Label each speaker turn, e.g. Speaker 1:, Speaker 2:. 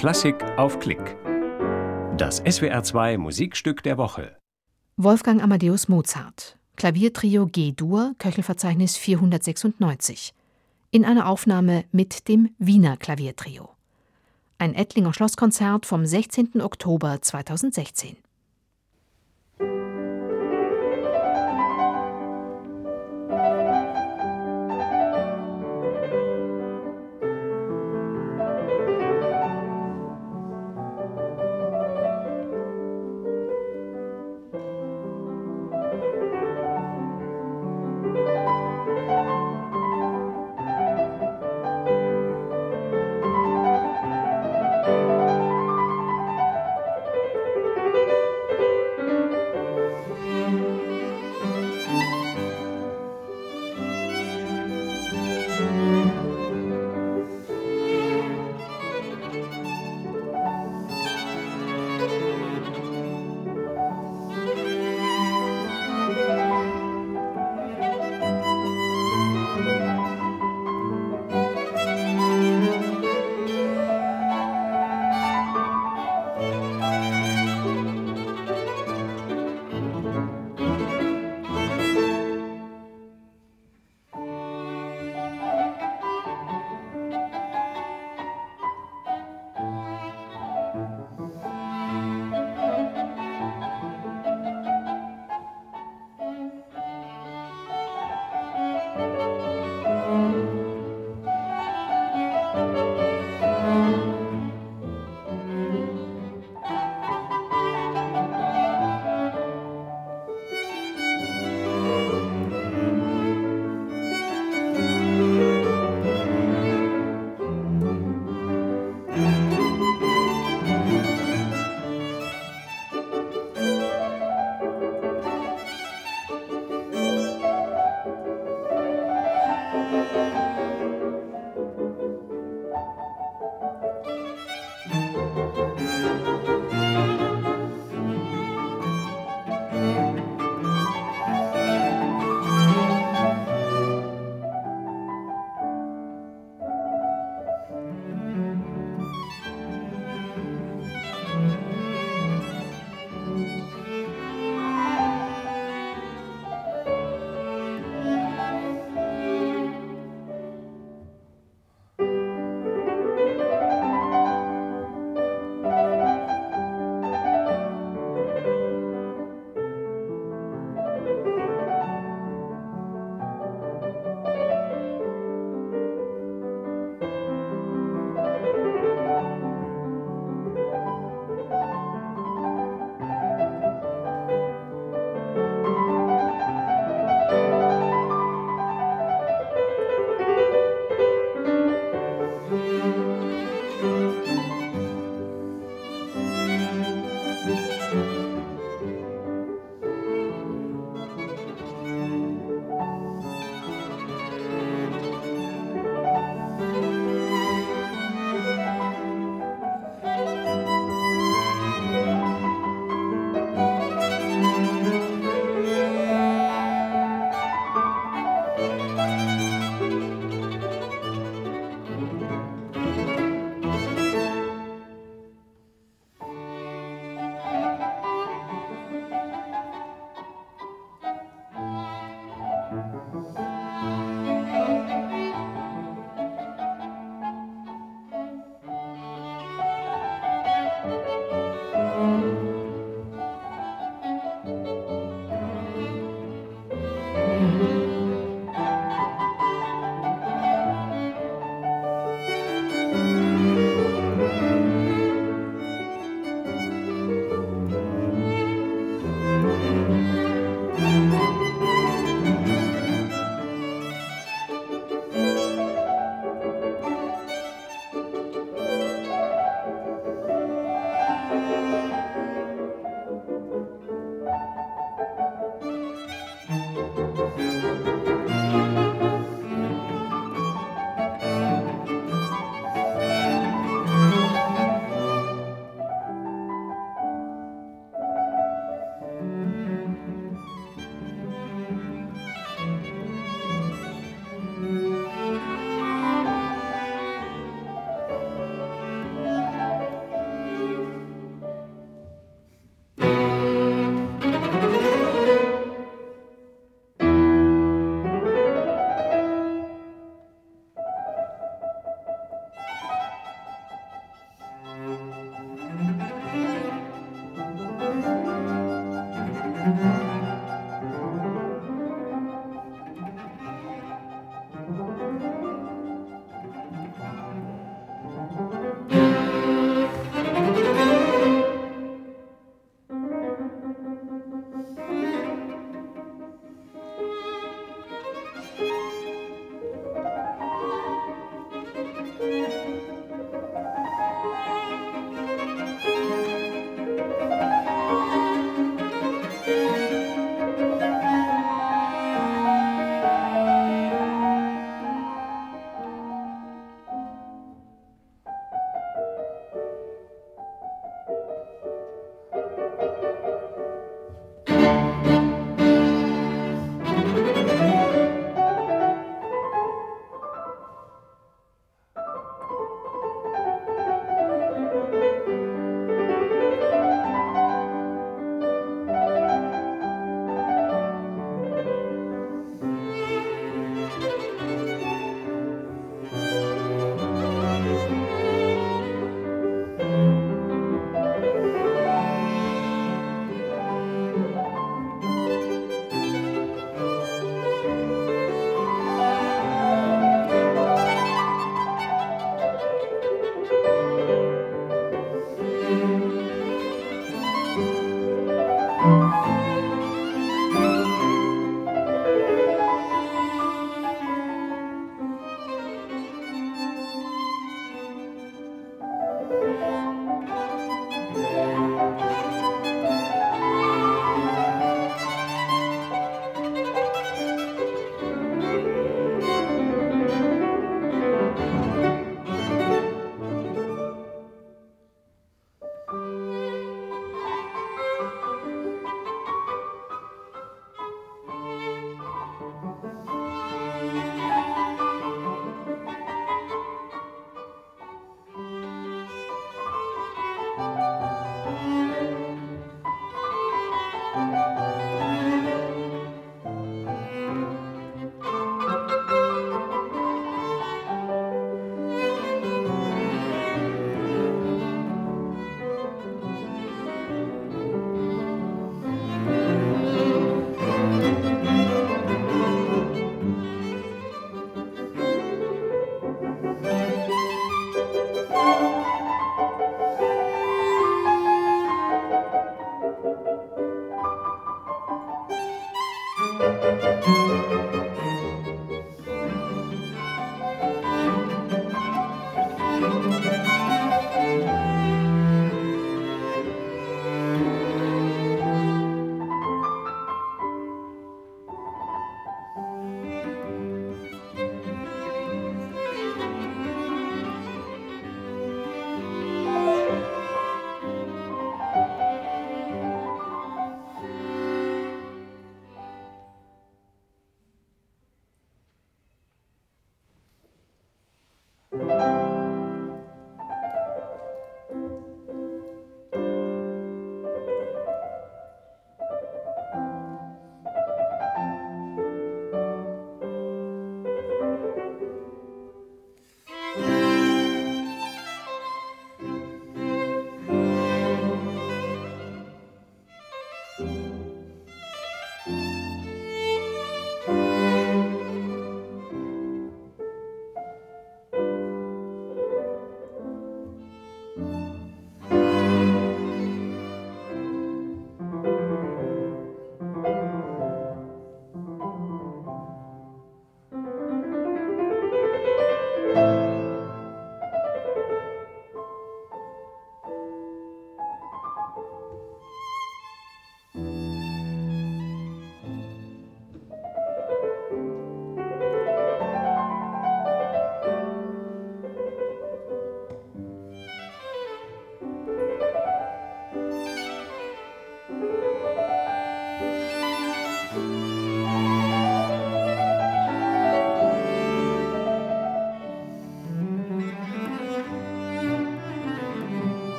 Speaker 1: Klassik auf Klick. Das SWR2 Musikstück der Woche.
Speaker 2: Wolfgang Amadeus Mozart. Klaviertrio G-Dur, Köchelverzeichnis 496. In einer Aufnahme mit dem Wiener Klaviertrio. Ein Ettlinger Schlosskonzert vom 16. Oktober 2016.